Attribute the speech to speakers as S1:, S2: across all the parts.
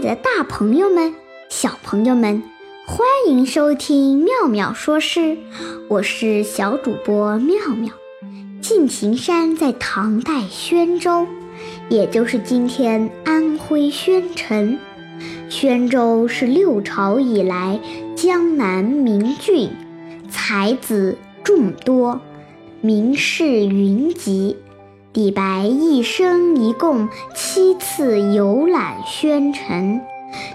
S1: 的大朋友们、小朋友们，欢迎收听妙妙说诗，我是小主播妙妙。敬亭山在唐代宣州，也就是今天安徽宣城。宣州是六朝以来江南名郡，才子众多，名士云集。李白一生一共七次游览宣城，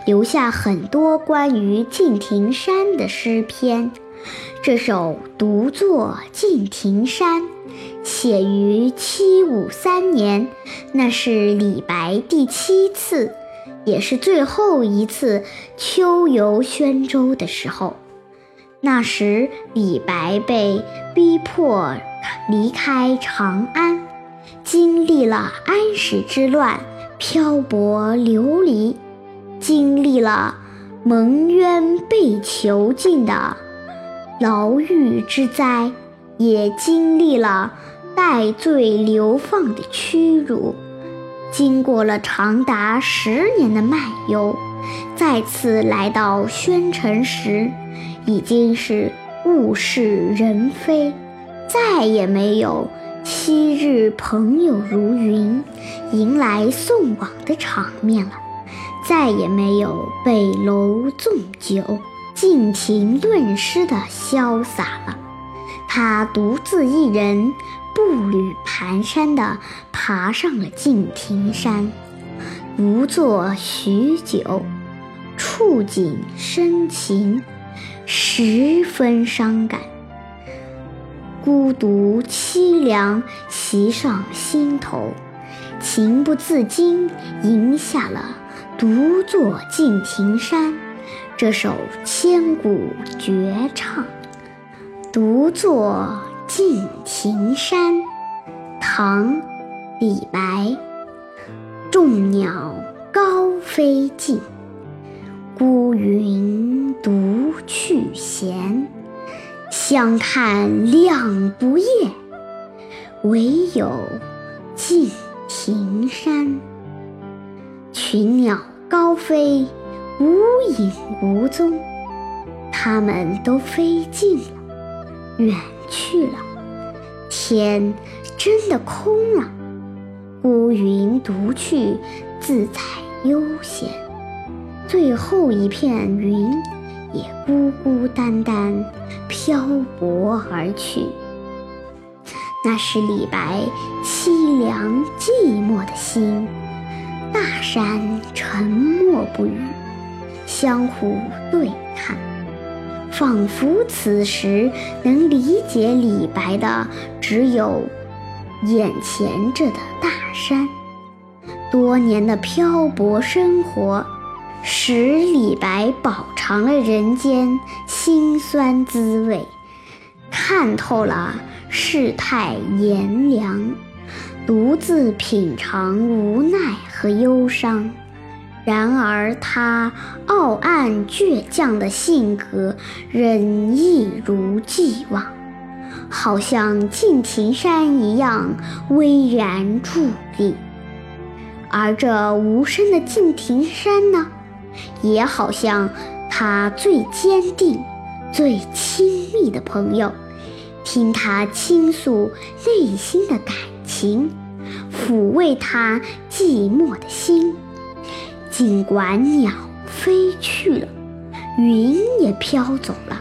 S1: 留下很多关于敬亭山的诗篇。这首《独坐敬亭山》写于七五三年，那是李白第七次，也是最后一次秋游宣州的时候。那时，李白被逼迫离开长安。经历了安史之乱，漂泊流离；经历了蒙冤被囚禁的牢狱之灾，也经历了戴罪流放的屈辱。经过了长达十年的漫游，再次来到宣城时，已经是物是人非，再也没有。昔日朋友如云，迎来送往的场面了，再也没有北楼纵酒、尽情论诗的潇洒了。他独自一人，步履蹒跚地爬上了敬亭山，独坐许久，触景生情，十分伤感。孤独凄凉袭上心头，情不自禁吟下了《独坐敬亭山》这首千古绝唱。《独坐敬亭山》，唐·李白。众鸟高飞尽，孤云独去闲。相看两不厌，唯有敬亭山。群鸟高飞，无影无踪，它们都飞尽了，远去了，天真的空了，孤云独去，自在悠闲。最后一片云。也孤孤单单漂泊而去，那是李白凄凉寂寞的心。大山沉默不语，相互对看，仿佛此时能理解李白的只有眼前这的大山。多年的漂泊生活。使李白饱尝了人间辛酸滋味，看透了世态炎凉，独自品尝无奈和忧伤。然而他傲岸倔强的性格仍一如既往，好像敬亭山一样巍然伫立。而这无声的敬亭山呢？也好像他最坚定、最亲密的朋友，听他倾诉内心的感情，抚慰他寂寞的心。尽管鸟飞去了，云也飘走了，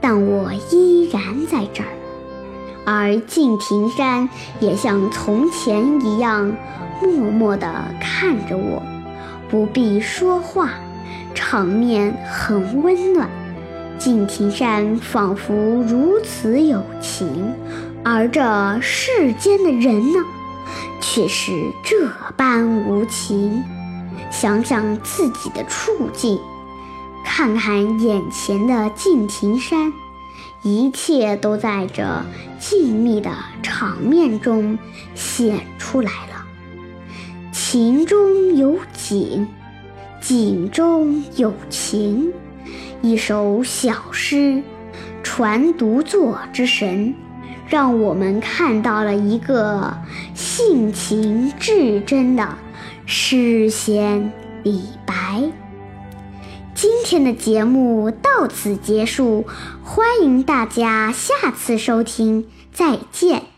S1: 但我依然在这儿。而敬亭山也像从前一样，默默地看着我。不必说话，场面很温暖。敬亭山仿佛如此有情，而这世间的人呢，却是这般无情。想想自己的处境，看看眼前的敬亭山，一切都在这静谧的场面中显出来了。情中有景，景中有情。一首小诗，传独坐之神，让我们看到了一个性情至真的诗仙李白。今天的节目到此结束，欢迎大家下次收听，再见。